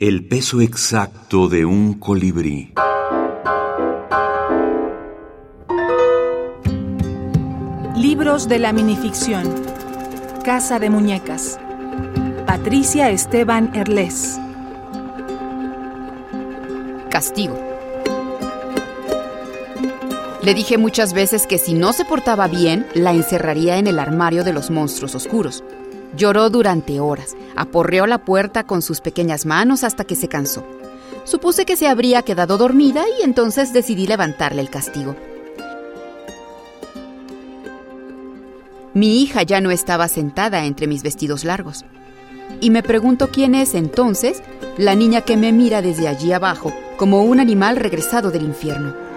El peso exacto de un colibrí. Libros de la minificción. Casa de Muñecas. Patricia Esteban Erles. Castigo. Le dije muchas veces que si no se portaba bien, la encerraría en el armario de los monstruos oscuros. Lloró durante horas, aporreó la puerta con sus pequeñas manos hasta que se cansó. Supuse que se habría quedado dormida y entonces decidí levantarle el castigo. Mi hija ya no estaba sentada entre mis vestidos largos. Y me pregunto quién es entonces la niña que me mira desde allí abajo como un animal regresado del infierno.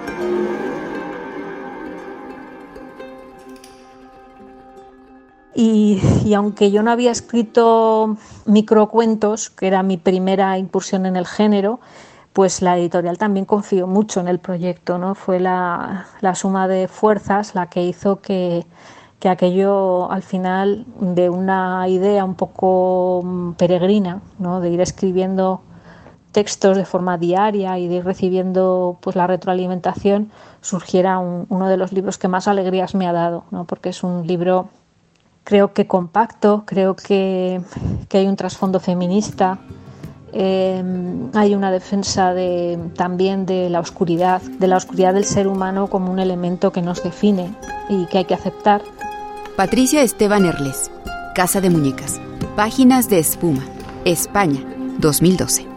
Y, aunque yo no había escrito microcuentos, que era mi primera incursión en el género, pues la editorial también confió mucho en el proyecto, ¿no? Fue la, suma de fuerzas la que hizo que, que, aquello al final de una idea un poco mm, peregrina, ¿no? de ir escribiendo textos de forma diaria y de ir recibiendo pues la retroalimentación, surgiera uno de los libros que más alegrías me ha dado, ¿no? porque es un libro creo que compacto, creo que, que hay un trasfondo feminista, em, hay una defensa de, también de la oscuridad, de la oscuridad del ser humano como un elemento que nos define y que hay que aceptar. Patricia Esteban Erles, Casa de Muñecas, Páginas de Espuma, España, 2012.